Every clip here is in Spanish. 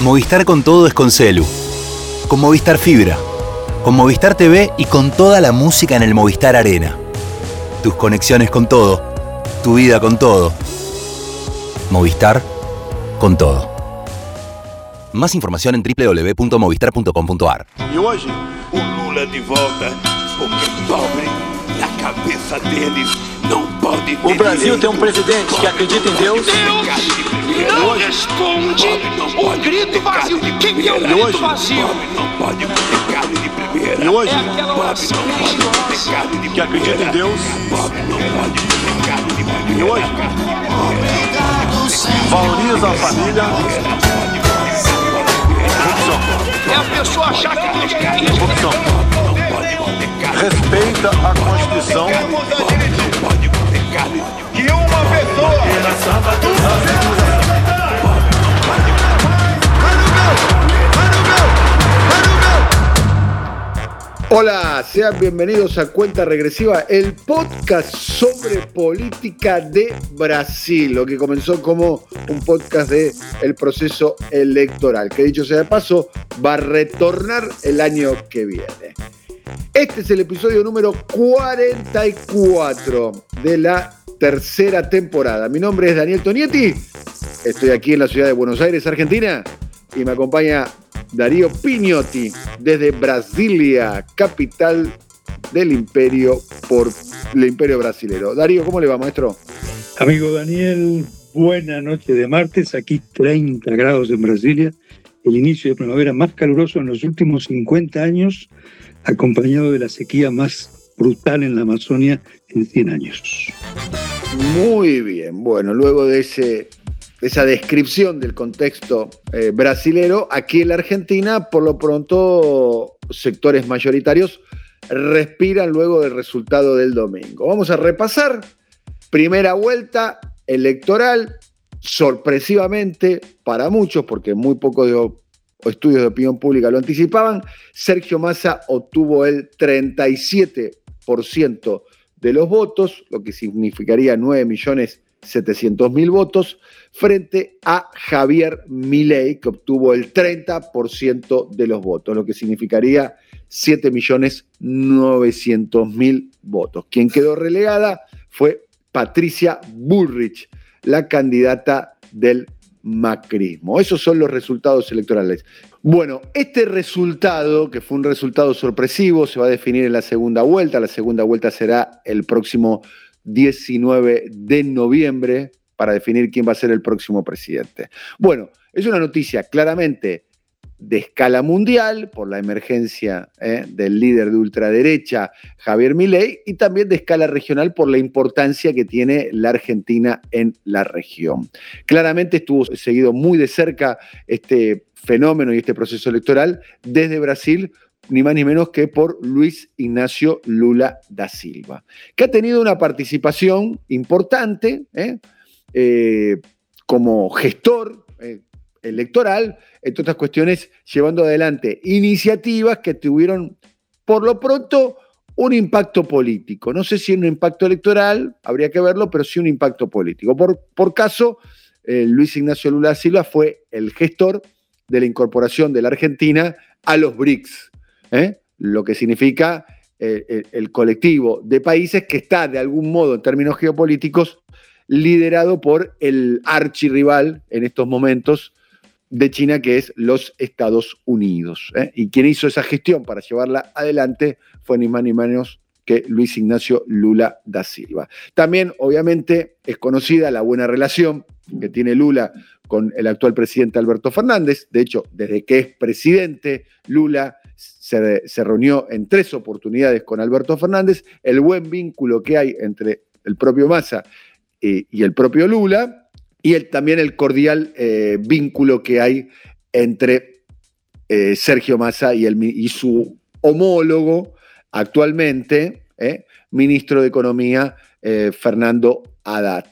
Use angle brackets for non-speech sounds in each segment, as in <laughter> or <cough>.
Movistar con todo es con Celu. Con Movistar Fibra. Con Movistar TV y con toda la música en el Movistar Arena. Tus conexiones con todo. Tu vida con todo. Movistar con todo. Más información en www.movistar.com.ar. E hoje, o Lula de não pode O Brasil tem um presidente que acredita em Deus. Não responde o grito vazio. Quem é o E grito hoje, vazio? pobre não pode comer carne de primeira. E hoje, É aquela oração não pode comer religiosa. carne de que acredita em. Deus. Pobre não pode comer carne de primeira. E hoje, valoriza a família. É a pessoa achar que Deus quer isso. Corrupção. Respeita a Constituição. Que uma pessoa. Hola, sean bienvenidos a Cuenta Regresiva, el podcast sobre política de Brasil, lo que comenzó como un podcast de el proceso electoral, que dicho sea de paso, va a retornar el año que viene. Este es el episodio número 44 de la tercera temporada. Mi nombre es Daniel Tonietti, estoy aquí en la ciudad de Buenos Aires, Argentina, y me acompaña Darío Pignotti desde Brasilia, capital del imperio por el imperio brasilero. Darío, ¿cómo le va, maestro? Amigo Daniel, buena noche de martes, aquí 30 grados en Brasilia, el inicio de primavera más caluroso en los últimos 50 años, acompañado de la sequía más brutal en la Amazonia en 100 años. Muy bien. Bueno, luego de ese, esa descripción del contexto eh, brasilero, aquí en la Argentina, por lo pronto, sectores mayoritarios respiran luego del resultado del domingo. Vamos a repasar. Primera vuelta electoral, sorpresivamente para muchos, porque muy pocos de- estudios de opinión pública lo anticipaban, Sergio Massa obtuvo el 37% de los votos, lo que significaría 9.700.000 votos, frente a Javier Milei, que obtuvo el 30% de los votos, lo que significaría 7.900.000 votos. Quien quedó relegada fue Patricia Bullrich, la candidata del macrismo. Esos son los resultados electorales. Bueno, este resultado, que fue un resultado sorpresivo, se va a definir en la segunda vuelta. La segunda vuelta será el próximo 19 de noviembre para definir quién va a ser el próximo presidente. Bueno, es una noticia claramente de escala mundial por la emergencia eh, del líder de ultraderecha Javier Milei y también de escala regional por la importancia que tiene la Argentina en la región. Claramente estuvo seguido muy de cerca este fenómeno y este proceso electoral desde Brasil, ni más ni menos que por Luis Ignacio Lula da Silva, que ha tenido una participación importante ¿eh? Eh, como gestor electoral, entre otras cuestiones, llevando adelante iniciativas que tuvieron, por lo pronto, un impacto político. No sé si un impacto electoral, habría que verlo, pero sí un impacto político. Por, por caso, eh, Luis Ignacio Lula Silva fue el gestor de la incorporación de la Argentina a los BRICS, ¿eh? lo que significa eh, el, el colectivo de países que está, de algún modo, en términos geopolíticos, liderado por el archirrival en estos momentos de China, que es los Estados Unidos. ¿eh? Y quien hizo esa gestión para llevarla adelante fue ni más ni menos que Luis Ignacio Lula da Silva. También, obviamente, es conocida la buena relación que tiene Lula con el actual presidente Alberto Fernández. De hecho, desde que es presidente, Lula se, se reunió en tres oportunidades con Alberto Fernández. El buen vínculo que hay entre el propio Massa y, y el propio Lula, y el, también el cordial eh, vínculo que hay entre eh, Sergio Massa y, el, y, su homólogo actualmente, eh, ministro de Economía, Fernando Haddad.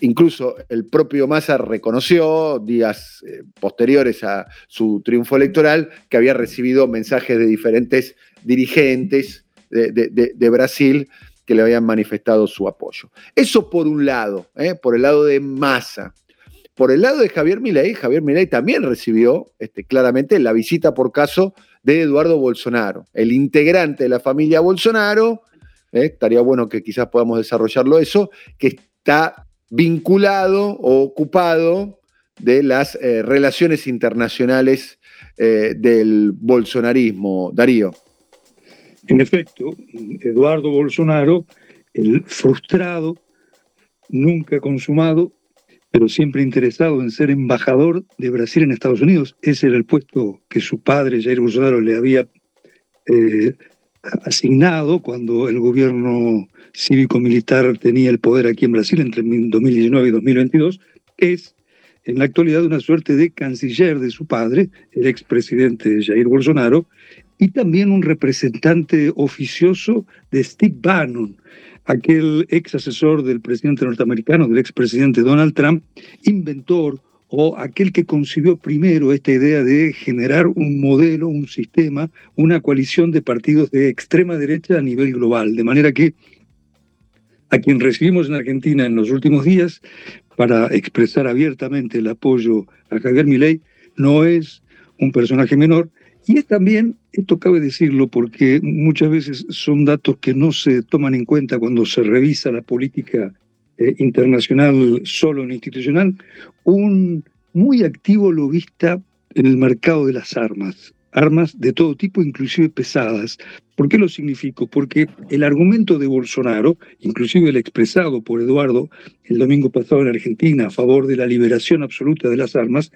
incluso el propio Massa reconoció días posteriores a su triunfo electoral que había recibido mensajes de diferentes dirigentes de, de, de Brasil que le habían manifestado su apoyo. Eso por un lado, ¿eh? por el lado de Massa. por el lado de Javier Milei, Javier Milei también recibió este, claramente la visita por caso de Eduardo Bolsonaro, el integrante de la familia Bolsonaro, eh, estaría bueno que quizás podamos desarrollarlo eso, que está vinculado o ocupado de las eh, relaciones internacionales del bolsonarismo. Darío. En efecto, Eduardo Bolsonaro, el frustrado, nunca consumado, pero siempre interesado en ser embajador de Brasil en Estados Unidos. Ese era el puesto que su padre, Jair Bolsonaro, le había eh, asignado cuando el gobierno cívico-militar tenía el poder aquí en Brasil entre 2019 y 2022. Es en la actualidad una suerte de canciller de su padre, el expresidente Jair Bolsonaro, y también un representante oficioso de Steve Bannon, aquel ex asesor del presidente norteamericano, del expresidente Donald Trump, inventor o aquel que concibió primero esta idea de generar un modelo, un sistema, una coalición de partidos de extrema derecha a nivel global. De manera que a quien recibimos en Argentina en los últimos días para expresar abiertamente el apoyo a Javier Milei no es un personaje menor, y es también, esto cabe decirlo porque muchas veces son datos que no se toman en cuenta cuando se revisa la política eh, internacional solo en institucional, un muy activo lobista en el mercado de las armas armas de todo tipo, inclusive pesadas. ¿Por qué lo significo? Porque el argumento de Bolsonaro, inclusive el expresado por Eduardo el domingo pasado en Argentina a favor de la liberación absoluta de las armas,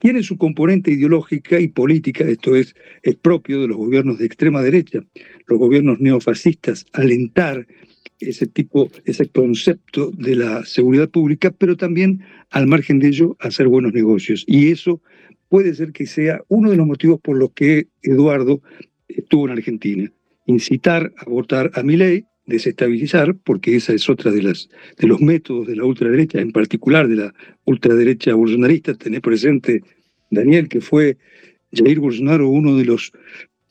tiene su componente ideológica y política, esto es, es propio de los gobiernos de extrema derecha, los gobiernos neofascistas, alentar ese tipo, ese concepto de la seguridad pública, pero también al margen de ello hacer buenos negocios. Y eso puede ser que sea uno de los motivos por los que Eduardo estuvo en Argentina. Incitar a votar a mi ley, desestabilizar, porque esa es otra de, las, de los métodos de la ultraderecha, en particular de la ultraderecha bolsonarista. Tener presente, Daniel, que fue Jair Bolsonaro uno de los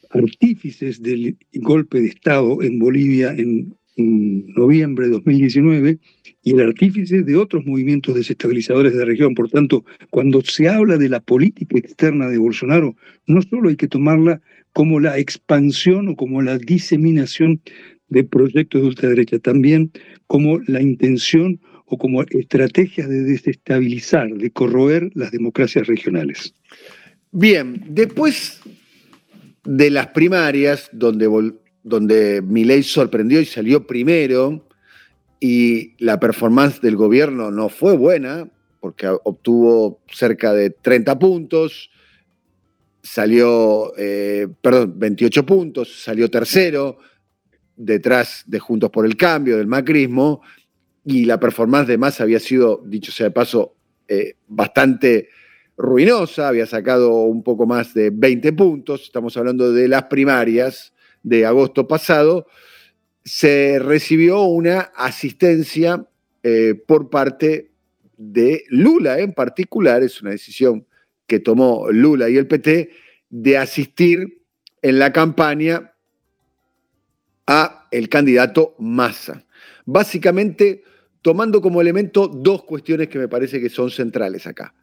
artífices del golpe de Estado en Bolivia en, en noviembre de 2019 y el artífice de otros movimientos desestabilizadores de la región. Por tanto, cuando se habla de la política externa de Bolsonaro, no solo hay que tomarla como la expansión o como la diseminación de proyectos de ultraderecha, también como la intención o como estrategias de desestabilizar, de corroer las democracias regionales. Bien, después de las primarias, donde, donde Milei sorprendió y salió primero, y la performance del gobierno no fue buena, porque obtuvo cerca de 30 puntos, salió, eh, perdón, 28 puntos, salió tercero, detrás de Juntos por el Cambio, del macrismo, y la performance de Massa había sido, dicho sea de paso, eh, bastante ruinosa, había sacado un poco más de 20 puntos, estamos hablando de las primarias de agosto pasado, se recibió una asistencia eh, por parte de Lula en particular, es una decisión que tomó Lula y el PT, de asistir en la campaña a el candidato Massa. Básicamente tomando como elemento dos cuestiones que me parece que son centrales acá.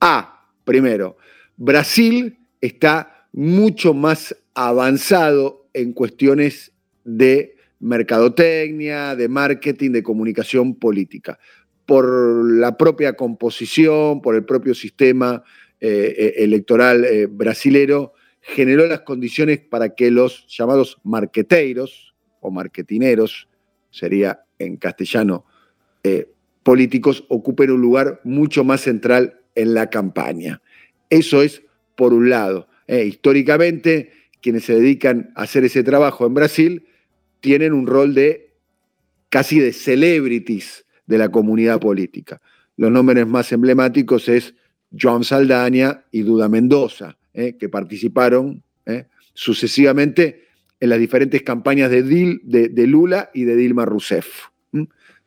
A, primero, Brasil está mucho más avanzado en cuestiones de mercadotecnia, de marketing, de comunicación política, por la propia composición, por el propio sistema eh, eh, electoral eh, brasilero, generó las condiciones para que los llamados marqueteiros o marketineros, sería en castellano, políticos, ocupen un lugar mucho más central en la campaña. Eso es por un lado. históricamente, quienes se dedican a hacer ese trabajo en Brasil tienen un rol de casi de celebrities de la comunidad política. Los nombres más emblemáticos es Joan Saldaña y Duda Mendoza, eh, que participaron eh, sucesivamente en las diferentes campañas de, de, Lula y de Dilma Rousseff.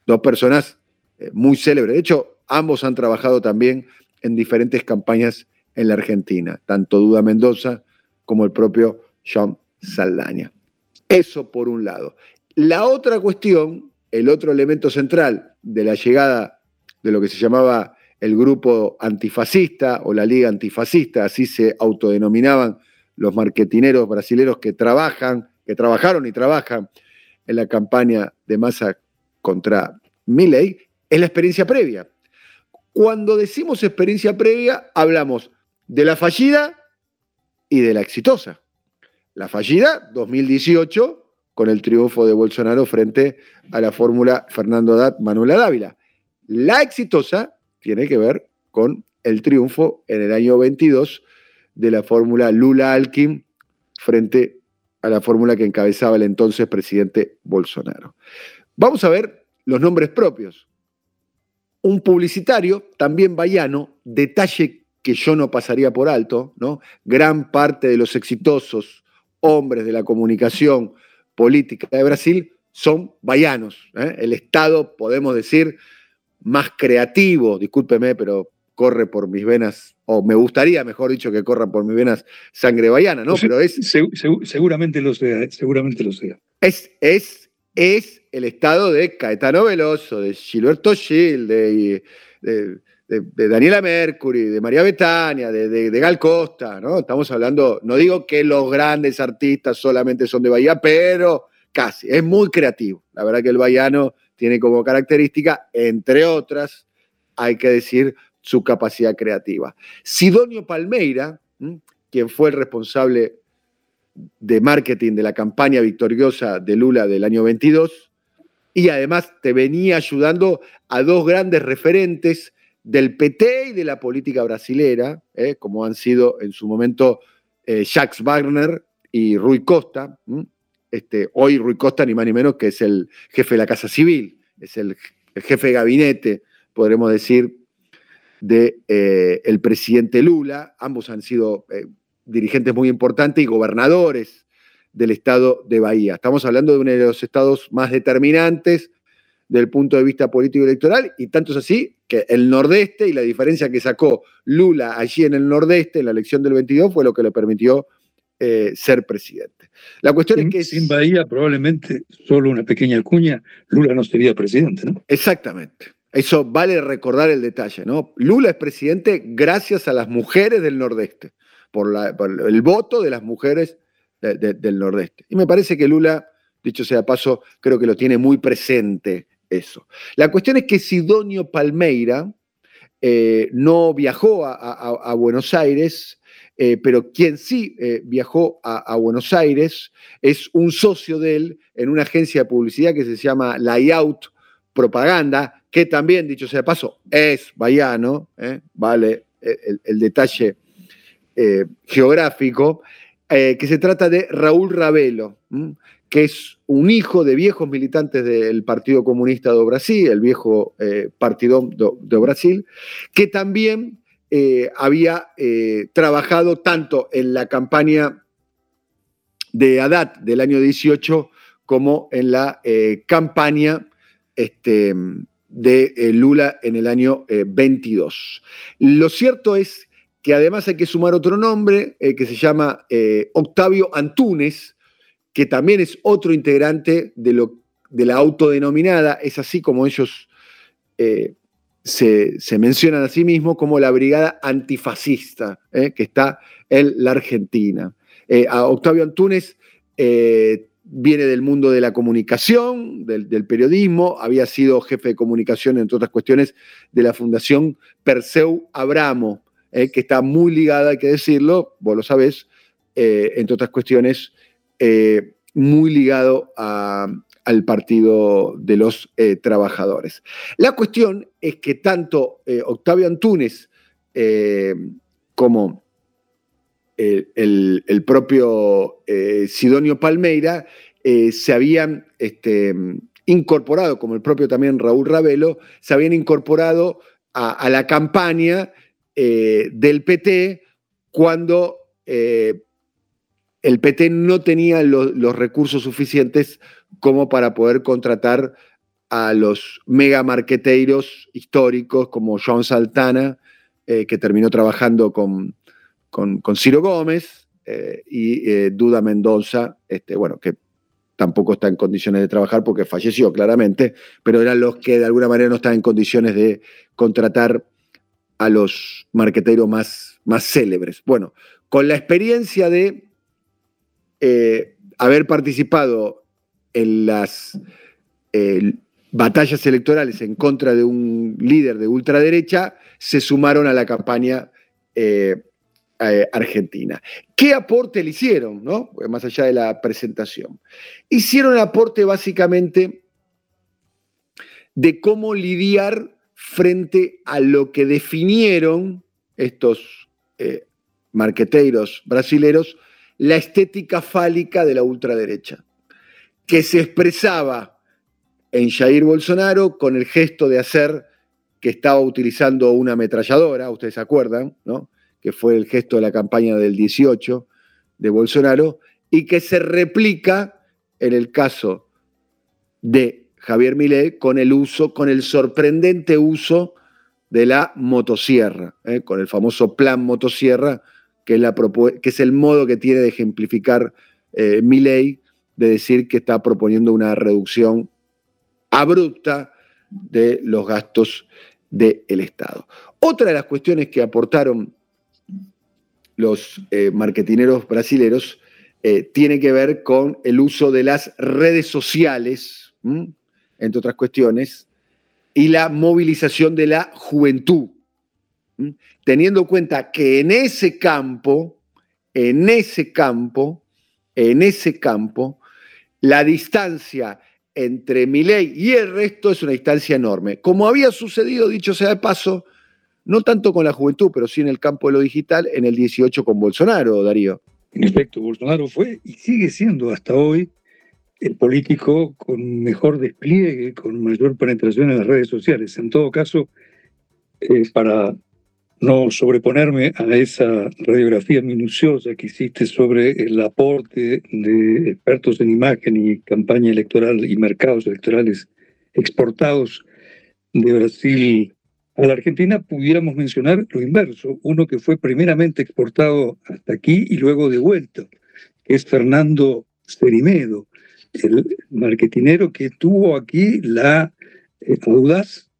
Dos personas eh, muy célebres. De hecho, ambos han trabajado también en diferentes campañas en la Argentina, tanto Duda Mendoza como el propio Joan Saldaña. Eso por un lado. La otra cuestión, el otro elemento central de la llegada de lo que se llamaba el grupo antifascista o la Liga Antifascista, así se autodenominaban los marketineros brasileños que trabajan, que trabajaron y trabajan en la campaña de masa contra Milley, es la experiencia previa. Cuando decimos experiencia previa, hablamos de la fallida y de la exitosa. La fallida, 2018, con el triunfo de Bolsonaro frente a la fórmula Fernando Haddad, Manuela Dávila. La exitosa tiene que ver con el triunfo en el año 22 de la fórmula Lula-Alkin frente a la fórmula que encabezaba el entonces presidente Bolsonaro. Vamos a ver los nombres propios. Un publicitario, también vallano, detalle que yo no pasaría por alto, ¿no? Gran parte de los exitosos hombres de la comunicación política de Brasil son baianos. ¿eh? El Estado, podemos decir, más creativo, discúlpeme, pero corre por mis venas, o me gustaría, mejor dicho, que corra por mis venas sangre baiana, ¿no? Pero es. seguramente lo sea, seguramente lo sea. Es, es, es el estado de Caetano Veloso, de Gilberto Gil, de, de, Daniela Mercury, de María Betania, de, Gal Costa, ¿no? Estamos hablando, no digo que los grandes artistas solamente son de Bahía, pero casi, es muy creativo. La verdad que el bahiano tiene como característica, entre otras, hay que decir, su capacidad creativa. Sidonio Palmeira, quien fue el responsable de marketing de la campaña victoriosa de Lula del año 22, y además te venía ayudando a dos grandes referentes del PT y de la política brasilera, ¿eh? como han sido en su momento eh, Jacques Wagner y Rui Costa. Este, hoy Rui Costa, ni más ni menos que es el jefe de la Casa Civil, es el, jefe de gabinete, podremos decir, del de, eh, presidente Lula. Ambos han sido dirigentes muy importantes y gobernadores del estado de Bahía. Estamos hablando de uno de los estados más determinantes del punto de vista político electoral, y tanto es así que el nordeste y la diferencia que sacó Lula allí en el nordeste en la elección del 22 fue lo que le permitió eh, ser presidente. La cuestión es que... Sin Bahía probablemente solo una pequeña cuña, Lula no sería presidente, ¿no? Exactamente. Eso vale recordar el detalle, ¿no? Lula es presidente gracias a las mujeres del nordeste, por, el voto de las mujeres del nordeste. Y me parece que Lula, dicho sea paso, creo que lo tiene muy presente eso. La cuestión es que Sidonio Palmeira eh, no viajó a, Buenos Aires, eh, pero quien sí eh, viajó a, Buenos Aires es un socio de él en una agencia de publicidad que se llama Layout Propaganda, que también, dicho sea de paso, es bahiano, vale el, detalle geográfico, que se trata de Raúl Ravelo que es un hijo de viejos militantes del Partido Comunista de Brasil, el viejo eh, Partido de, Brasil, que también eh, había eh, trabajado tanto en la campaña de Haddad del año 18 como en la campaña este, de Lula en el año 22. Lo cierto es que además hay que sumar otro nombre que se llama Octavio Antunes, que también es otro integrante de, lo, de la autodenominada, es así como ellos eh, se, mencionan a sí mismos, como la brigada antifascista, eh, que está en la Argentina. Eh, Octavio Antunes viene del mundo de la comunicación, del, del, periodismo, había sido jefe de comunicación, entre otras cuestiones, de la Fundación Perseu Abramo, que está muy ligada, hay que decirlo, vos lo sabés, entre otras cuestiones, eh, muy ligado al Partido de los eh, Trabajadores. La cuestión es que tanto eh, Octavio Antunes como el, propio Sidonio Palmeira se habían este, incorporado, como el propio también Raúl Ravelo, se habían incorporado a, la campaña del PT cuando el PT no tenía los recursos suficientes como para poder contratar a los mega marqueteiros históricos como John Saltana, eh, que terminó trabajando con, con, Ciro Gómez, eh, y eh, Duda Mendoza, este, bueno, que tampoco está en condiciones de trabajar porque falleció claramente, pero eran los que de alguna manera no estaban en condiciones de contratar a los marqueteros más, más célebres. Bueno, con la experiencia de eh, haber participado en las eh, batallas electorales en contra de un líder de ultraderecha, se sumaron a la campaña eh, argentina. ¿Qué aporte le hicieron, no? más allá de la presentación? Hicieron aporte básicamente de cómo lidiar frente a lo que definieron estos marqueteiros brasileros, la estética fálica de la ultraderecha, que se expresaba en Jair Bolsonaro con el gesto de hacer que estaba utilizando una ametralladora, ustedes se acuerdan, ¿no? que fue el gesto de la campaña del 18 de Bolsonaro, y que se replica en el caso de Javier Milei con el uso, con el sorprendente uso de la motosierra, ¿eh? con el famoso plan motosierra, que es, el modo que tiene de ejemplificar eh, Milei, de decir que está proponiendo una reducción abrupta de los gastos del Estado. Otra de las cuestiones que aportaron los eh, marketineros brasileros eh, tiene que ver con el uso de las redes sociales, entre otras cuestiones, y la movilización de la juventud, teniendo en cuenta que en ese campo, en ese campo, en ese campo, la distancia entre Milei y el resto es una distancia enorme. Como había sucedido, dicho sea de paso, no tanto con la juventud, pero sí en el campo de lo digital, en el 18 con Bolsonaro, Darío. En efecto, Bolsonaro fue y sigue siendo hasta hoy el político con mejor despliegue, con mayor penetración en las redes sociales. En todo caso, eh, para no sobreponerme a esa radiografía minuciosa que hiciste sobre el aporte de expertos en imagen y campaña electoral y mercados electorales exportados de Brasil a la Argentina, pudiéramos mencionar lo inverso, uno que fue primeramente exportado hasta aquí y luego devuelto, que es Fernando Cerimedo, el marketinero que tuvo aquí la eh, audaz,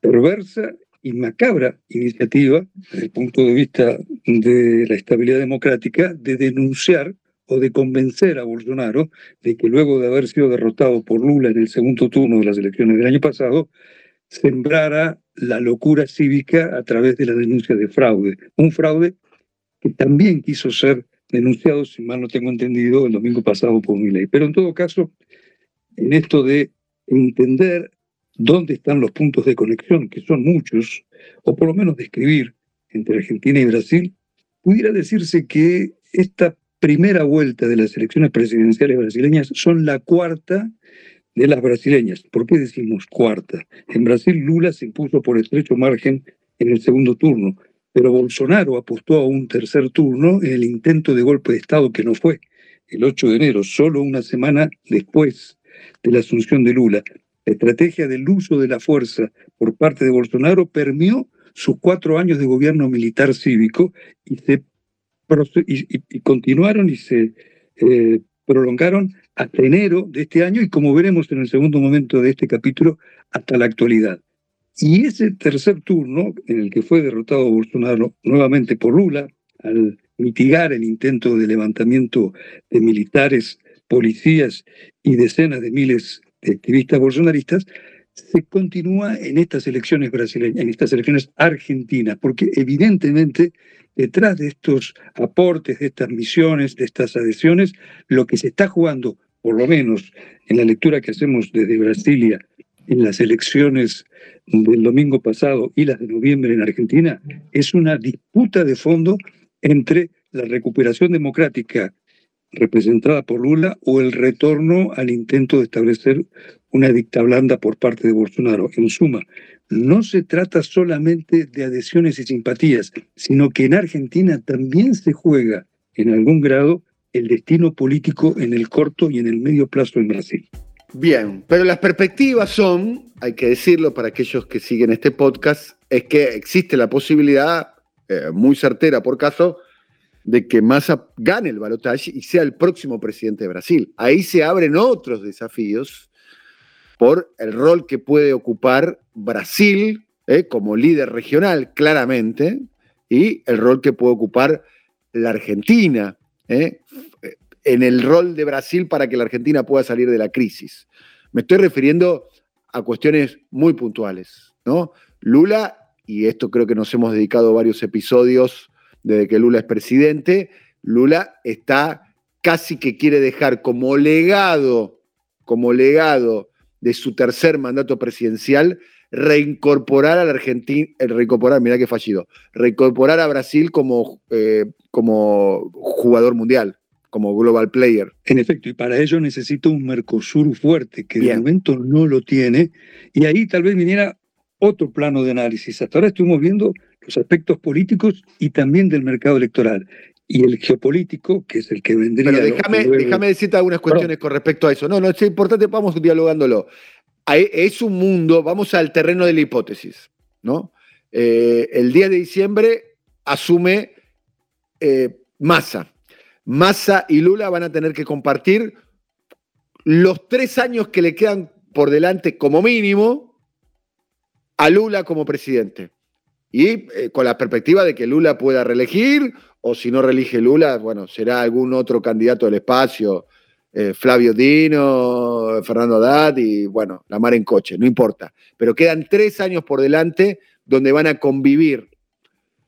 perversa y macabra iniciativa, desde el punto de vista de la estabilidad democrática, de denunciar o de convencer a Bolsonaro de que luego de haber sido derrotado por Lula en el segundo turno de las elecciones del año pasado, sembrara la locura cívica a través de la denuncia de fraude. Un fraude que también quiso ser denunciado, si mal no tengo entendido, el domingo pasado por mi ley. Pero en todo caso, en esto de entender dónde están los puntos de conexión, que son muchos, o por lo menos describir entre Argentina y Brasil, pudiera decirse que esta primera vuelta de las elecciones presidenciales brasileñas son la cuarta de las brasileñas. ¿Por qué decimos cuarta? En Brasil Lula se impuso por estrecho margen en el segundo turno, pero Bolsonaro apostó a un tercer turno en el intento de golpe de Estado que no fue, el 8 de enero, solo una semana después de la asunción de Lula. La estrategia del uso de la fuerza por parte de Bolsonaro permió sus cuatro años de gobierno militar cívico y, se, continuaron y se eh, prolongaron hasta enero de este año y como veremos en el segundo momento de este capítulo, hasta la actualidad. Y ese tercer turno, en el que fue derrotado Bolsonaro nuevamente por Lula, al mitigar el intento de levantamiento de militares, policías y decenas de miles activistas bolsonaristas, se continúa en estas elecciones brasileñas, en estas elecciones argentinas, porque evidentemente detrás de estos aportes, de estas misiones, de estas adhesiones, lo que se está jugando, por lo menos en la lectura que hacemos desde Brasilia, en las elecciones del domingo pasado y las de noviembre en Argentina, es una disputa de fondo entre la recuperación democrática representada por Lula o el retorno al intento de establecer una dicta blanda por parte de Bolsonaro. En suma, no se trata solamente de adhesiones y simpatías, sino que en Argentina también se juega en algún grado el destino político en el corto y en el medio plazo en Brasil. Bien, pero las perspectivas son, hay que decirlo para aquellos que siguen este podcast, es que existe la posibilidad, eh, muy certera por caso, de que Massa gane el balotaje y sea el próximo presidente de Brasil. Ahí se abren otros desafíos por el rol que puede ocupar Brasil ¿eh? como líder regional, claramente, y el rol que puede ocupar la Argentina, ¿eh? en el rol de Brasil para que la Argentina pueda salir de la crisis. Me estoy refiriendo a cuestiones muy puntuales, ¿no? Lula, y esto creo que nos hemos dedicado varios episodios desde que Lula es presidente, Lula está casi que quiere dejar como legado, como legado de su tercer mandato presidencial, reincorporar a la Argentina, eh, reincorporar, mira qué fallido, reincorporar a Brasil como, eh, como jugador mundial, como global player. En efecto, y para ello necesita un Mercosur fuerte, que de momento no lo tiene, y ahí tal vez viniera otro plano de análisis. Hasta ahora estuvimos viendo los aspectos políticos y también del mercado electoral. Y el geopolítico, que es el que vendría... Pero déjame, déjame decirte algunas cuestiones con respecto a eso. No, no, es importante, vamos dialogándolo. Es un mundo, vamos al terreno de la hipótesis, ¿no? Eh, el 10 de diciembre asume eh, Massa. Massa y Lula van a tener que compartir los tres años que le quedan por delante como mínimo a Lula como presidente. Y eh, con la perspectiva de que Lula pueda reelegir, o si no reelige Lula, bueno, será algún otro candidato del espacio, eh, Flavio Dino, Fernando Haddad y bueno, la mar en coche, no importa. Pero quedan tres años por delante donde van a convivir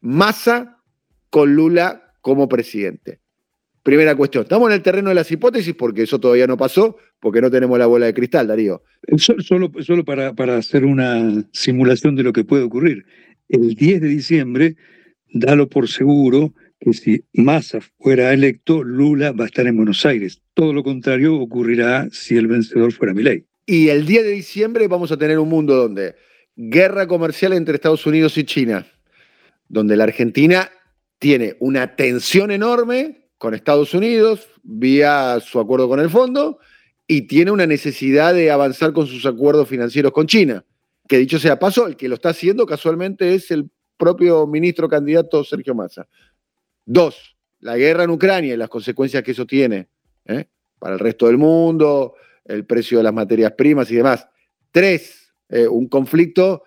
Massa con Lula como presidente. Primera cuestión, estamos en el terreno de las hipótesis porque eso todavía no pasó, porque no tenemos la bola de cristal, Darío. Solo, solo para, para hacer una simulación de lo que puede ocurrir el 10 de diciembre, dalo por seguro que si Massa fuera electo, Lula va a estar en Buenos Aires. Todo lo contrario ocurrirá si el vencedor fuera Milei. Y el 10 de diciembre vamos a tener un mundo donde guerra comercial entre Estados Unidos y China, donde la Argentina tiene una tensión enorme con Estados Unidos vía su acuerdo con el fondo y tiene una necesidad de avanzar con sus acuerdos financieros con China que dicho sea paso, el que lo está haciendo casualmente es el propio ministro candidato Sergio Massa. Dos, la guerra en Ucrania y las consecuencias que eso tiene ¿eh? para el resto del mundo, el precio de las materias primas y demás. Tres, eh, un conflicto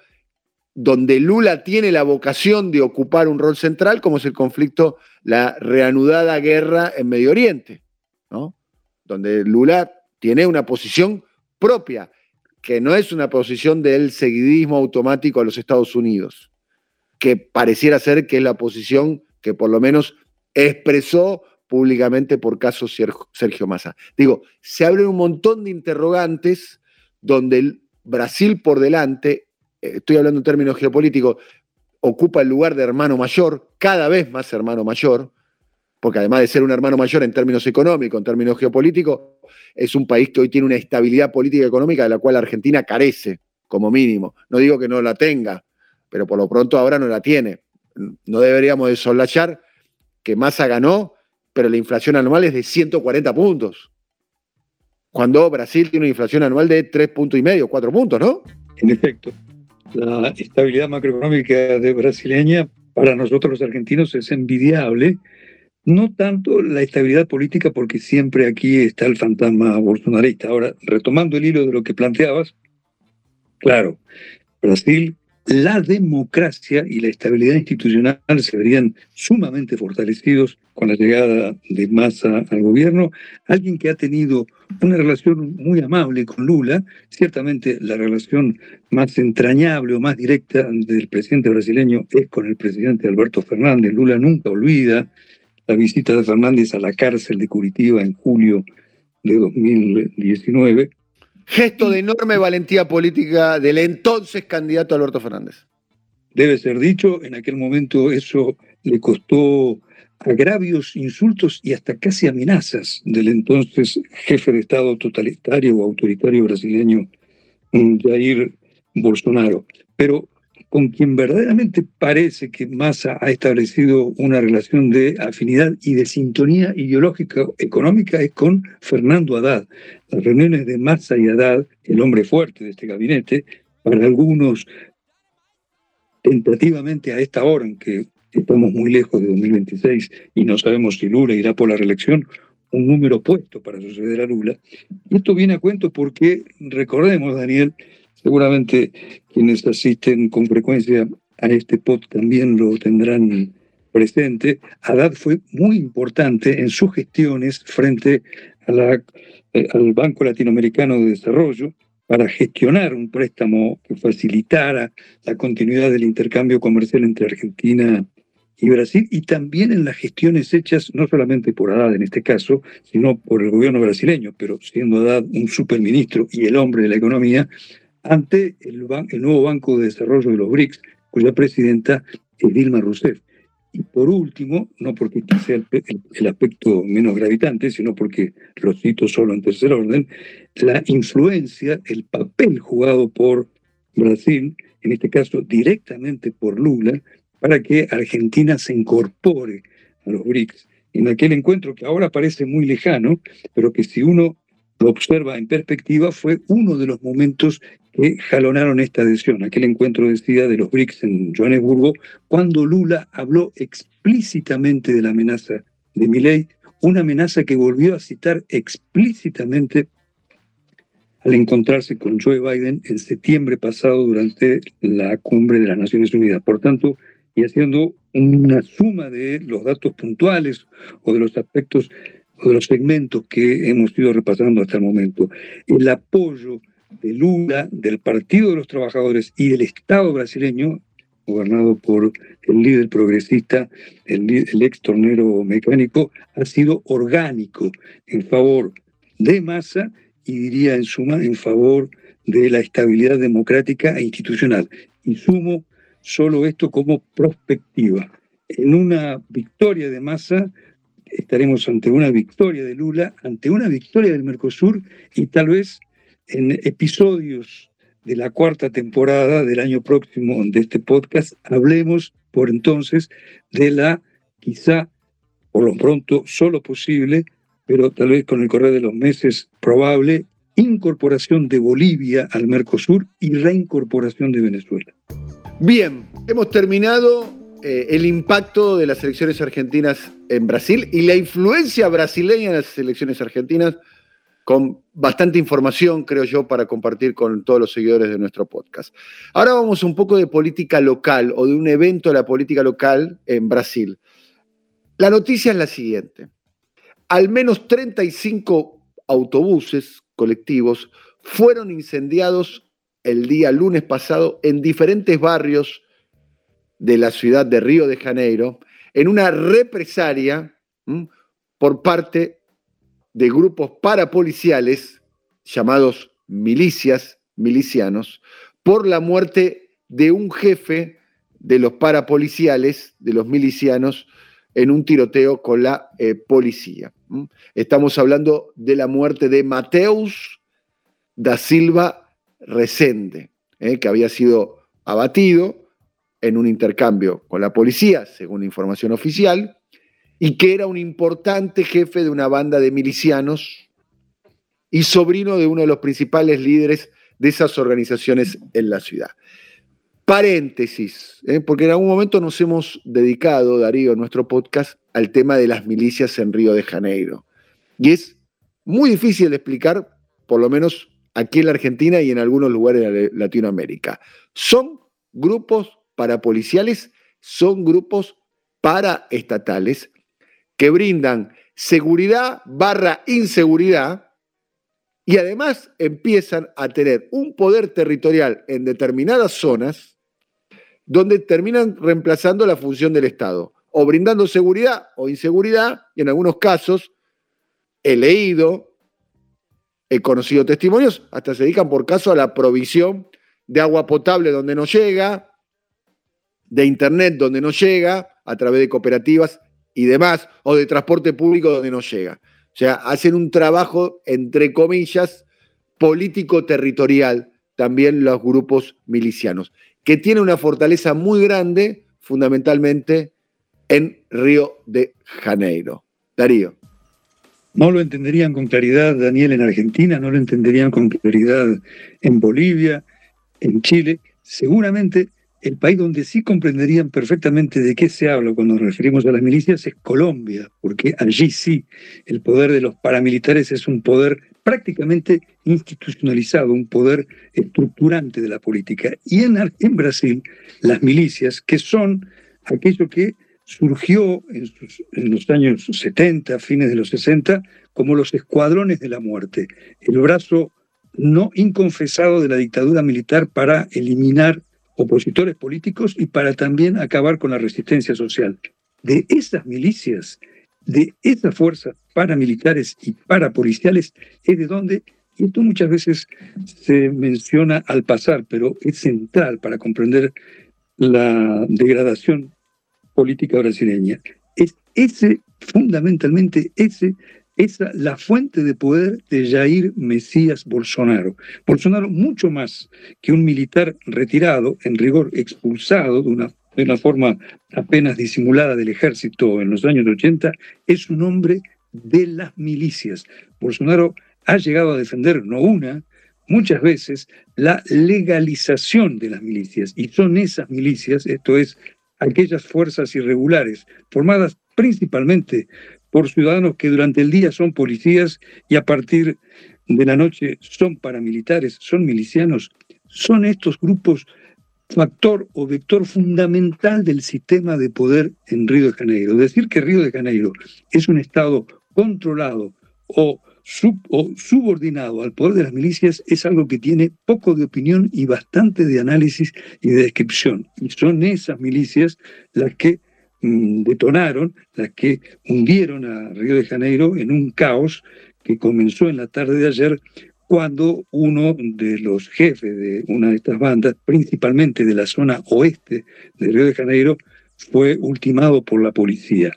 donde Lula tiene la vocación de ocupar un rol central, como es el conflicto, la reanudada guerra en Medio Oriente, ¿no? donde Lula tiene una posición propia que no es una posición del seguidismo automático a los Estados Unidos, que pareciera ser que es la posición que por lo menos expresó públicamente por caso Sergio Massa. Digo, se abren un montón de interrogantes donde Brasil por delante, eh, estoy hablando en términos geopolíticos, ocupa el lugar de hermano mayor, cada vez más hermano mayor, porque además de ser un hermano mayor en términos económicos, en términos geopolíticos, es un país que hoy tiene una estabilidad política y económica de la cual Argentina carece, como mínimo. No digo que no la tenga, pero por lo pronto ahora no la tiene. No deberíamos de que Massa ganó, pero la inflación anual es de 140 puntos. Cuando Brasil tiene una inflación anual de 3 puntos y medio, 4 puntos, ¿no? En efecto, la estabilidad macroeconómica de brasileña para nosotros los argentinos es envidiable no tanto la estabilidad política, porque siempre aquí está el fantasma bolsonarista. Ahora, retomando el hilo de lo que planteabas, claro, Brasil, la democracia y la estabilidad institucional se verían sumamente fortalecidos con la llegada de Massa al gobierno. Alguien que ha tenido una relación muy amable con Lula, ciertamente la relación más entrañable o más directa del presidente brasileño es con el presidente Alberto Fernández. Lula nunca olvida la visita de Fernández a la cárcel de Curitiba en julio de 2019. Gesto de enorme valentía política del entonces candidato Alberto Fernández. Debe ser dicho, en aquel momento eso le costó agravios, insultos y hasta casi amenazas del entonces jefe de Estado totalitario o autoritario brasileño Jair Bolsonaro. Pero con quien verdaderamente parece que Massa ha establecido una relación de afinidad y de sintonía ideológica económica es con Fernando Haddad. Las reuniones de Massa y Haddad, el hombre fuerte de este gabinete, para algunos tentativamente a esta hora en que estamos muy lejos de 2026 y no sabemos si Lula irá por la reelección, un número puesto para suceder a Lula. Esto viene a cuento porque, recordemos, Daniel, seguramente quienes asisten con frecuencia a este pod también lo tendrán presente. Haddad fue muy importante en sus gestiones frente eh, al Banco Latinoamericano de Desarrollo para gestionar un préstamo que facilitara la continuidad del intercambio comercial entre Argentina y Brasil, y también en las gestiones hechas no solamente por Haddad en este caso, sino por el gobierno brasileño, pero siendo Haddad un superministro y el hombre de la economía, ante el, nuevo Banco de Desarrollo de los BRICS, cuya presidenta es Dilma Rousseff. Y por último, no porque sea el, el, aspecto menos gravitante, sino porque lo cito solo en tercer orden, la influencia, el papel jugado por Brasil, en este caso directamente por Lula, para que Argentina se incorpore a los BRICS. En aquel encuentro que ahora parece muy lejano, pero que si uno lo observa en perspectiva, fue uno de los momentos que jalonaron esta adhesión. Aquel encuentro, decía, de los BRICS en Johannesburgo, cuando Lula habló explícitamente de la amenaza de Milei, una amenaza que volvió a citar explícitamente al encontrarse con Joe Biden en septiembre pasado durante la cumbre de las Naciones Unidas. Por tanto, y haciendo una suma de los datos puntuales o de los aspectos de los segmentos que hemos ido repasando hasta el momento. El apoyo de Lula, del Partido de los Trabajadores y del Estado brasileño, gobernado por el líder progresista, el, el ex tornero mecánico, ha sido orgánico en favor de Massa y diría en suma en favor de la estabilidad democrática e institucional. Y sumo solo esto como prospectiva. En una victoria de Massa estaremos ante una victoria de Lula, ante una victoria del Mercosur y tal vez en episodios de la cuarta temporada del año próximo de este podcast hablemos por entonces de la quizá por lo pronto solo posible, pero tal vez con el correr de los meses probable incorporación de Bolivia al Mercosur y reincorporación de Venezuela. Bien, hemos terminado eh, el impacto de las elecciones argentinas en Brasil y la influencia brasileña en las elecciones argentinas con bastante información, creo yo, para compartir con todos los seguidores de nuestro podcast. Ahora vamos un poco de política local o de un evento de la política local en Brasil. La noticia es la siguiente. Al menos 35 autobuses colectivos fueron incendiados el día lunes pasado en diferentes barrios de la ciudad de Río de Janeiro, en una represaria por parte de grupos parapoliciales llamados milicias, milicianos, por la muerte de un jefe de los parapoliciales, de los milicianos, en un tiroteo con la eh, policía. Estamos hablando de la muerte de Mateus da Silva Resende, ¿eh? que había sido abatido en un intercambio con la policía, según información oficial, y que era un importante jefe de una banda de milicianos y sobrino de uno de los principales líderes de esas organizaciones en la ciudad. Paréntesis, ¿eh? porque en algún momento nos hemos dedicado, Darío, en nuestro podcast, al tema de las milicias en Río de Janeiro. Y es muy difícil de explicar, por lo menos aquí en la Argentina y en algunos lugares de Latinoamérica. Son grupos parapoliciales, son grupos paraestatales que brindan seguridad barra inseguridad y además empiezan a tener un poder territorial en determinadas zonas donde terminan reemplazando la función del Estado, o brindando seguridad o inseguridad, y en algunos casos he leído, He conocido testimonios, hasta se dedican por caso a la provisión de agua potable donde no llega, de internet donde no llega, a través de cooperativas y demás, o de transporte público donde no llega. O sea, hacen un trabajo, entre comillas, político-territorial, también los grupos milicianos, que tiene una fortaleza muy grande, fundamentalmente en Río de Janeiro. Darío. No lo entenderían con claridad, Daniel, en Argentina, no lo entenderían con claridad en Bolivia, en Chile. Seguramente el país donde sí comprenderían perfectamente de qué se habla cuando nos referimos a las milicias es Colombia, porque allí sí el poder de los paramilitares es un poder prácticamente institucionalizado, un poder estructurante de la política. Y en, Brasil, las milicias, que son aquello que surgió en, en, los años 70, fines de los 60, como los escuadrones de la muerte, el brazo no inconfesado de la dictadura militar para eliminar opositores políticos y para también acabar con la resistencia social. De esas milicias, de esas fuerzas paramilitares y parapoliciales, es de donde, y esto muchas veces se menciona al pasar, pero es central para comprender la degradación política brasileña. Es ese, fundamentalmente ese, esa la fuente de poder de Jair Mesías Bolsonaro. Bolsonaro, mucho más que un militar retirado, en rigor expulsado de una, de una forma apenas disimulada del ejército en los años 80, es un hombre de las milicias. Bolsonaro ha llegado a defender, no una, muchas veces, la legalización de las milicias. Y son esas milicias, esto es, aquellas fuerzas irregulares, formadas principalmente por ciudadanos que durante el día son policías y a partir de la noche son paramilitares, son milicianos, son estos grupos factor o vector fundamental del sistema de poder en Río de Janeiro. Decir que Río de Janeiro es un Estado controlado o, subordinado al poder de las milicias es algo que tiene poco de opinión y bastante de análisis y de descripción. Y son esas milicias las que detonaron, las que hundieron a Río de Janeiro en un caos que comenzó en la tarde de ayer cuando uno de los jefes de una de estas bandas, principalmente de la zona oeste de Río de Janeiro, fue ultimado por la policía.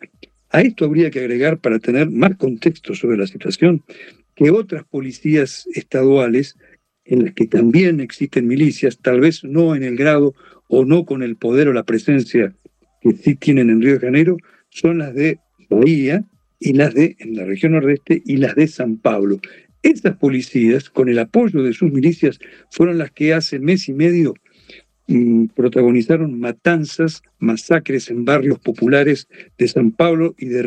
A esto habría que agregar, para tener más contexto sobre la situación, que otras policías estaduales, en las que también existen milicias, tal vez no en el grado o no con el poder o la presencia que sí tienen en Río de Janeiro son las de Bahía y las de, en la región nordeste, y las de San Pablo. Estas policías, con el apoyo de sus milicias, fueron las que hace mes y medio mm, protagonizaron matanzas, masacres en barrios populares de San Pablo y de,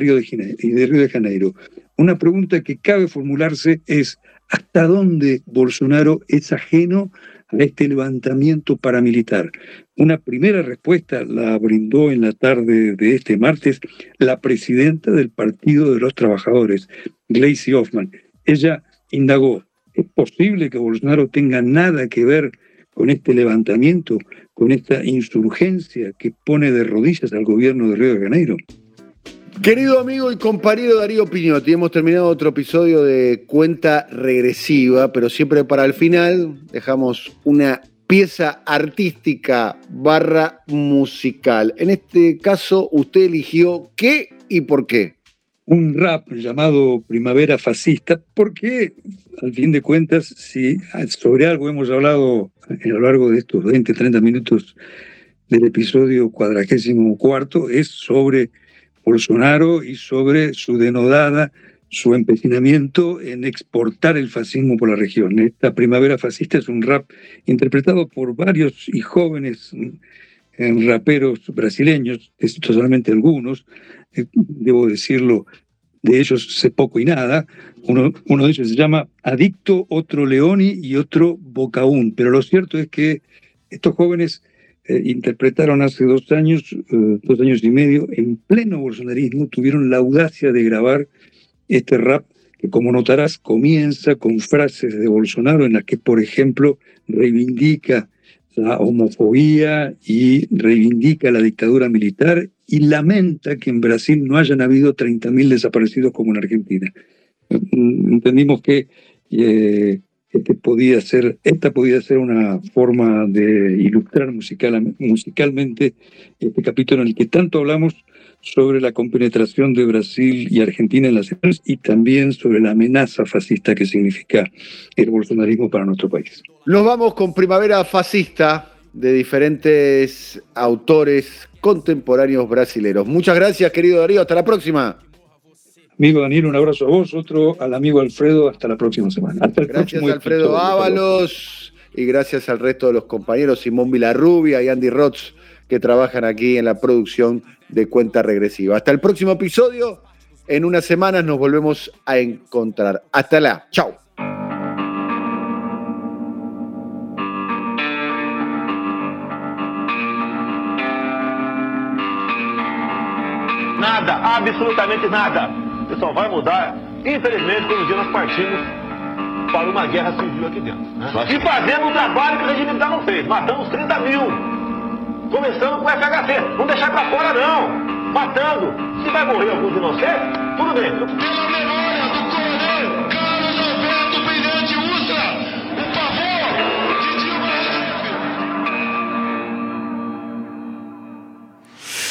y de Río de Janeiro. Una pregunta que cabe formularse es, ¿hasta dónde Bolsonaro es ajeno a este levantamiento paramilitar. Una primera respuesta la brindó en la tarde de este martes la presidenta del Partido de los Trabajadores, Gleisi Hoffman. Ella indagó, ¿es posible que Bolsonaro tenga nada que ver con este levantamiento, con esta insurgencia que pone de rodillas al gobierno de Río de Janeiro? Querido amigo y compañero Darío Piñotti, hemos terminado otro episodio de Cuenta Regresiva, pero siempre para el final dejamos una pieza artística barra musical. En este caso, usted eligió qué y por qué. Un rap llamado Primavera Fascista, porque al fin de cuentas, si sobre algo hemos hablado a lo largo de estos 20, 30 minutos del episodio cuadragésimo cuarto, es sobre Bolsonaro y sobre su denodada, su empecinamiento en exportar el fascismo por la región. Esta primavera fascista es un rap interpretado por varios y jóvenes mm, raperos brasileños, solamente algunos, eh, debo decirlo, de ellos sé poco y nada. Uno, uno de ellos se llama Adicto, otro Leoni y otro Bocaún. Pero lo cierto es que estos jóvenes eh, interpretaron hace dos años, eh, dos años y medio, en pleno bolsonarismo, tuvieron la audacia de grabar este rap que, como notarás, comienza con frases de Bolsonaro en las que, por ejemplo, reivindica la homofobia y reivindica la dictadura militar y lamenta que en Brasil no hayan habido 30.000 desaparecidos como en Argentina. Mm, entendimos que eh, podía ser, esta podía ser una forma de ilustrar musical, musicalmente este capítulo en el que tanto hablamos sobre la compenetración de Brasil y Argentina en las elecciones y también sobre la amenaza fascista que significa el bolsonarismo para nuestro país. Nos vamos con Primavera Fascista de diferentes autores contemporáneos brasileños. Muchas gracias, querido Darío. Hasta la próxima. Amigo Daniel, un abrazo a vos, otro al amigo Alfredo, hasta la próxima semana. Gracias, Alfredo Ábalos. y gracias al resto de los compañeros, Simón Vilarrubia y Andy Rotz, que trabajan aquí en la producción de Cuenta Regresiva. Hasta el próximo episodio. En unas semanas nos volvemos a encontrar. Hasta la. Chao. Nada, absolutamente nada. Isso só vai mudar, infelizmente, quando um dia nós partimos para uma guerra civil aqui dentro. Né? E fazendo o trabalho que o regime militar não fez. Matamos 30 mil. Começando com o FHC. Não deixar pra fora, não. Matando. Se vai morrer alguns inocentes, tudo bem.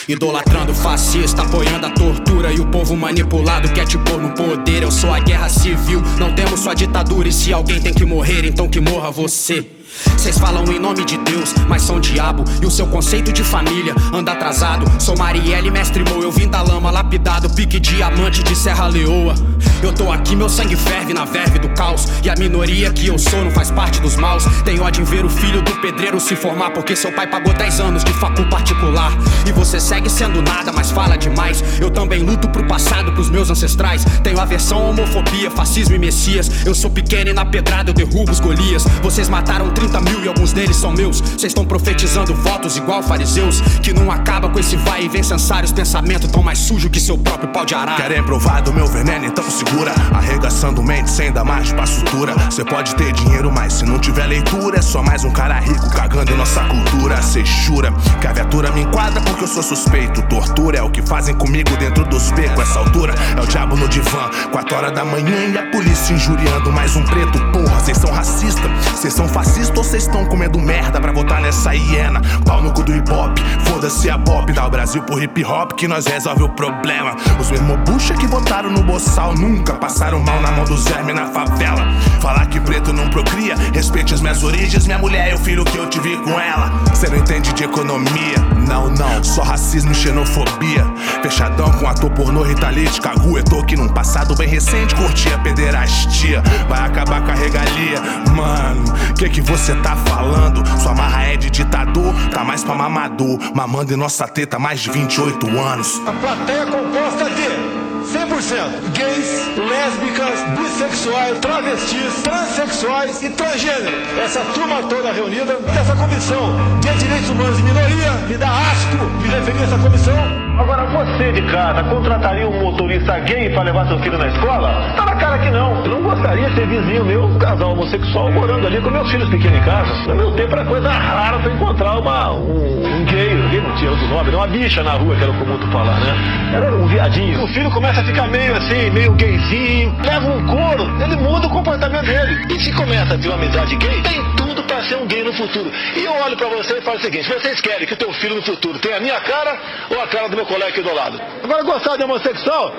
Idolatrando fascista, apoiando a tortura E o povo manipulado quer te pôr no poder Eu sou a guerra civil, não temos só ditadura E se alguém tem que morrer, então que morra você Vocês falam em nome de Deus, mas são diabo. E o seu conceito de família anda atrasado. Sou Marielle, mestre Mo, eu vim da lama Lapidado, pique diamante de Serra Leoa. Eu tô aqui, meu sangue ferve na verve do caos. E a minoria que eu sou não faz parte dos maus. Tenho ódio em ver o filho do pedreiro se formar Porque seu pai pagou 10 anos de facu particular. E você segue sendo nada, mas fala demais. Eu também luto pro passado, pros meus ancestrais. Tenho aversão homofobia, fascismo e messias. Eu sou pequeno e na pedrada eu derrubo os Golias. Vocês mataram 30 mil e alguns deles são meus Vocês estão profetizando votos igual fariseus Que não acaba com esse vai e vem censários Pensamento tão mais sujo que seu próprio pau de arara Querem provar do meu veneno, então segura. Arregaçando mente sem dar mais pra sutura. Cê pode ter dinheiro, mas se não tiver leitura, é só mais um cara rico cagando em nossa cultura. Cê jura que a viatura me enquadra porque eu sou suspeito. Tortura é o que fazem comigo dentro dos becos. Essa altura é o diabo no divã. Quatro horas da manhã e a polícia injuriando mais um preto. Porra, cês são racistas, cês são fascistas ou cês estão comendo merda pra votar nessa hiena? Pau no cu do hip hop, foda-se a pop. Dá o Brasil pro hip hop que nós resolve o problema. Os mesmos bucha que votaram no boçal nunca passaram mal na mão dos vermes na favela. Falar que preto não procria, respeite as minhas origens, minha mulher e o filho que eu tive com ela. Cê não entende de economia, não, não, só racismo e xenofobia. Fechadão com ator pornô ritalite, caguetou que num passado bem recente curtia pederastia. Vai acabar com a regalia, mano. Que que você tá falando? Sua marra é de ditador, tá mais pra mamador. Mamando em nossa teta mais de 28 anos. A plateia é composta de 100% gays, lésbicas, bissexuais, travestis, transexuais e transgênero. Essa turma toda reunida nessa comissão de direitos humanos e minoria me dá asco me referir a essa comissão. Agora você de casa contrataria um motorista gay para levar seu filho na escola? Tá na cara que não. Eu não gostaria de ser vizinho meu, um casal homossexual morando ali com meus filhos pequenos em casa. No meu tempo era coisa rara você encontrar uma, um, um gay, gay não tinha outro nome, era uma bicha na rua que era comum tu falar, né? Era um viadinho. O filho começa a ficar meio assim, meio gayzinho, leva um couro, ele muda o comportamento dele. E se começa a ter uma amizade gay, tem tudo pra ser um gay no futuro. E eu olho pra você e falo o seguinte: vocês querem que o teu filho no futuro tenha a minha cara ou a cara do meu colega aqui do lado? Agora gostar de homossexual?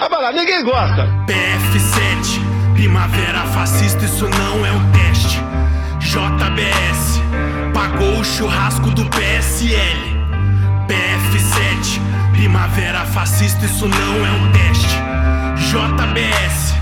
Ah, vai lá, ninguém gosta. PF7, primavera fascista, isso não é um teste. JBS, pagou o churrasco do PSL. PF7, primavera fascista, isso não é um teste. JBS,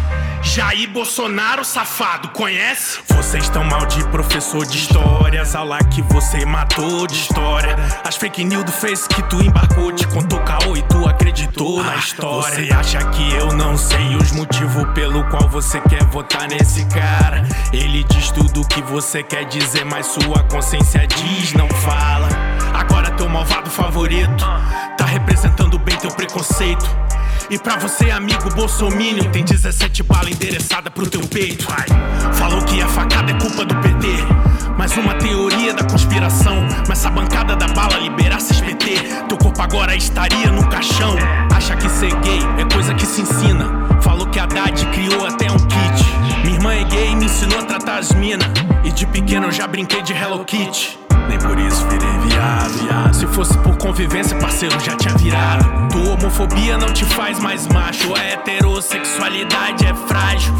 Jair Bolsonaro safado, conhece? Vocês estão mal de professor de histórias, aula que você matou de história. As fake news do Face que tu embarcou, te contou caô e tu acreditou na história. Você acha que eu não sei os motivos pelo qual você quer votar nesse cara? Ele diz tudo o que você quer dizer, mas sua consciência diz não fala. Agora teu malvado favorito tá representando bem teu preconceito. E pra você, amigo Bolsominion, tem 17 balas endereçada pro teu peito. Falou que a facada é culpa do PT. Mais uma teoria da conspiração. Mas essa bancada da bala liberasse SPT. Teu corpo agora estaria no caixão. Acha que ser gay é coisa que se ensina. Falou que a Haddad criou até um kit. Minha irmã é gay e me ensinou a tratar as mina. E de pequeno eu já brinquei de Hello Kitty. Nem por isso virei viado. Se fosse por convivência, parceiro, já tinha virado. Tua homofobia não te faz mais macho. A heterossexualidade é frágil.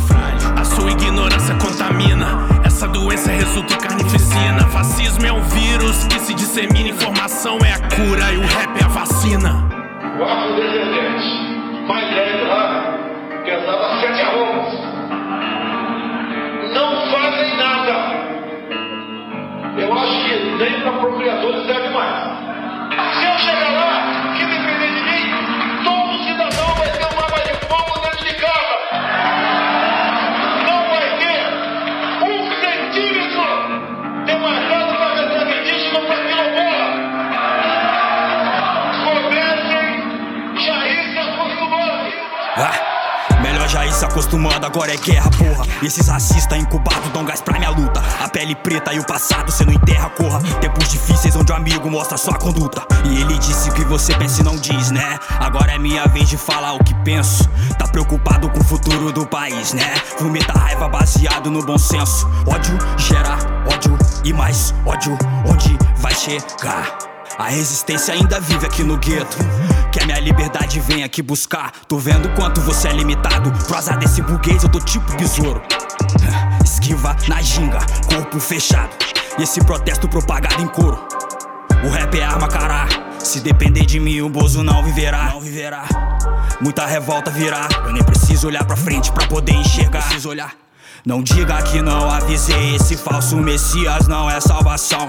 A sua ignorância contamina. Essa doença resulta em carnificina. Fascismo é um vírus que se dissemina. Informação é a cura e o rap é a vacina. O afrodescendente velho lá, que andava sete arromos, nós que nem para procriadores serve mais. Se eu chegar lá, se acostumando, agora é guerra, porra. E esses racistas incubados dão gás pra minha luta. A pele preta e o passado cê não enterra, corra. Tempos difíceis onde o amigo mostra sua conduta. E ele disse o que você pensa e não diz, né? Agora é minha vez de falar o que penso. Tá preocupado com o futuro do país, né? Vomita raiva baseado no bom senso. Ódio gera ódio e mais ódio. Onde vai chegar? A resistência ainda vive aqui no gueto. Que a minha liberdade vem aqui buscar. Tô vendo quanto você é limitado. Pro azar desse burguês, eu tô tipo besouro. <laughs> Esquiva na ginga, corpo fechado. E esse protesto propagado em coro. O rap é arma, cará. Se depender de mim, o Bozo não viverá. Não viverá. Muita revolta virá. Eu nem preciso olhar pra frente pra poder enxergar. Preciso olhar. Não diga que não avisei, esse falso Messias não é salvação.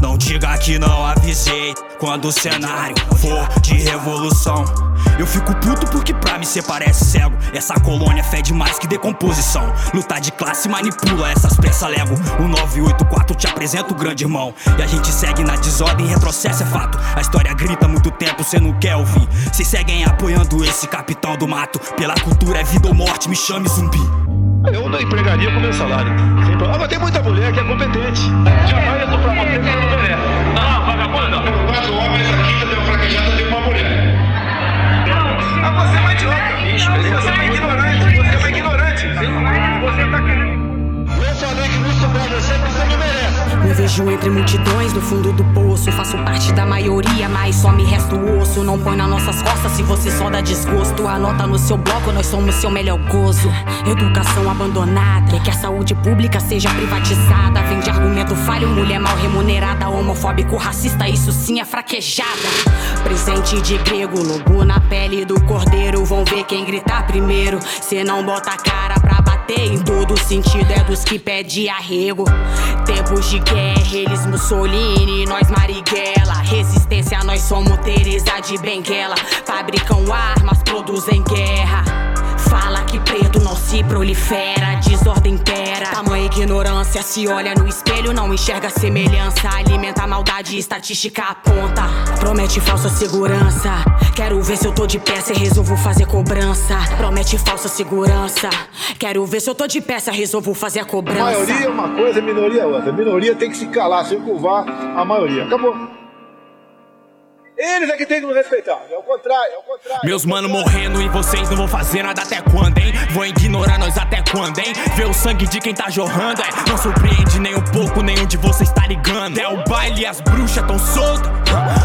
Não diga que não avisei quando o cenário for de revolução. Eu fico puto porque pra mim cê parece cego. Essa colônia fede mais que decomposição. Lutar de classe manipula essas peças lego. O 984 te apresenta o grande irmão. E a gente segue na desordem, retrocesso é fato. A história grita muito tempo, cê não quer ouvir. Cês seguem apoiando esse capitão do mato. Pela cultura é vida ou morte, me chame zumbi. Eu não empregaria com meu salário. Sem problema. Mas tem muita mulher que é competente. Jamais eu tô pra você que você não merece. Não, vagabunda. Quatro homens aqui, eu tenho fraquejada de uma mulher. Ah, você é um idiota. Você é ignorante. Você é ignorante. Você tá querendo. Me vejo entre multidões no fundo do poço. Faço parte da maioria, mas só me resta o osso. Não põe nas nossas costas se você só dá desgosto. Anota no seu bloco, nós somos seu melhor gozo. Educação abandonada, quer que a saúde pública seja privatizada. Vende argumento falho, mulher mal remunerada. Homofóbico, racista, isso sim é fraquejada. Presente de grego, lobo na pele do cordeiro. Vão ver quem gritar primeiro. Cê não bota a cara pra bater em todo sentido. É dos que pede arrego. Tempos de guerra, eles Mussolini, nós Marighella. Resistência, nós somos Teresa de Benguela. Fabricam armas, produzem guerra. Fala que preto não se prolifera, desordem impera. Tamanha ignorância, se olha no espelho, não enxerga semelhança. Alimenta a maldade, estatística aponta. Promete falsa segurança. Quero ver se eu tô de pé, se resolvo fazer cobrança. Promete falsa segurança. Quero ver se eu tô de pé, se resolvo fazer a cobrança. Maioria é uma coisa, minoria é outra. Minoria tem que se calar, se curvar a maioria. Acabou. Eles é que tem que nos respeitar. É o contrário, é o contrário. Meus mano morrendo e vocês não vão fazer nada até quando, hein? Vão ignorar nós até quando, hein? Ver o sangue de quem tá jorrando, é? Não surpreende nem um pouco, nenhum de vocês tá ligando. É o baile e as bruxas tão soltas.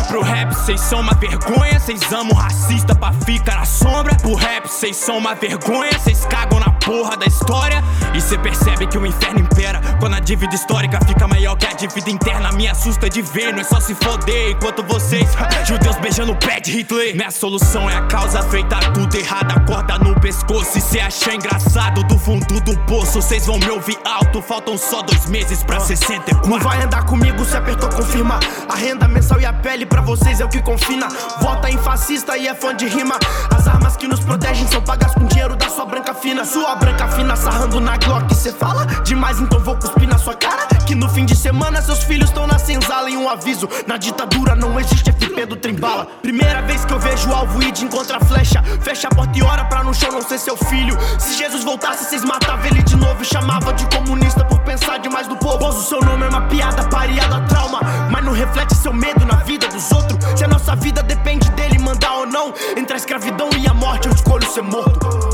Pro rap cês são uma vergonha, cês amam racista pra ficar na sombra. Pro rap cês são uma vergonha, cês cagam na porra da história. E cê percebe que o inferno impera quando a dívida histórica fica maior que a dívida interna. Me assusta de ver, não é só se foder enquanto vocês. <laughs> Judeus beijando o pé de Hitler. Minha solução é a causa feita tudo errado. Corda no pescoço. E cê acha engraçado do fundo do poço. Cês vão me ouvir alto. Faltam só dois meses pra 64. Não vai andar comigo se apertou, confirma. A renda mensal e a pele pra vocês é o que confina. Vota em fascista e é fã de rima. As armas que nos protegem são pagas com dinheiro da sua branca fina. Sua branca fina sarrando na Glock. Cê fala demais, então vou cuspir na sua cara. Que no fim de semana seus filhos estão na senzala. E um aviso: na ditadura não existe FP do trembala. Primeira vez que eu vejo alvo e de encontra flecha. Fecha a porta e ora pra no chão não ser seu filho. Se Jesus voltasse, vocês matavam ele de novo. E chamava de comunista por pensar demais do povo. O seu nome é uma piada pareada trauma. Mas não reflete seu medo na vida dos outros. Se a nossa vida depende dele mandar ou não. Entre a escravidão e a morte, eu escolho ser morto.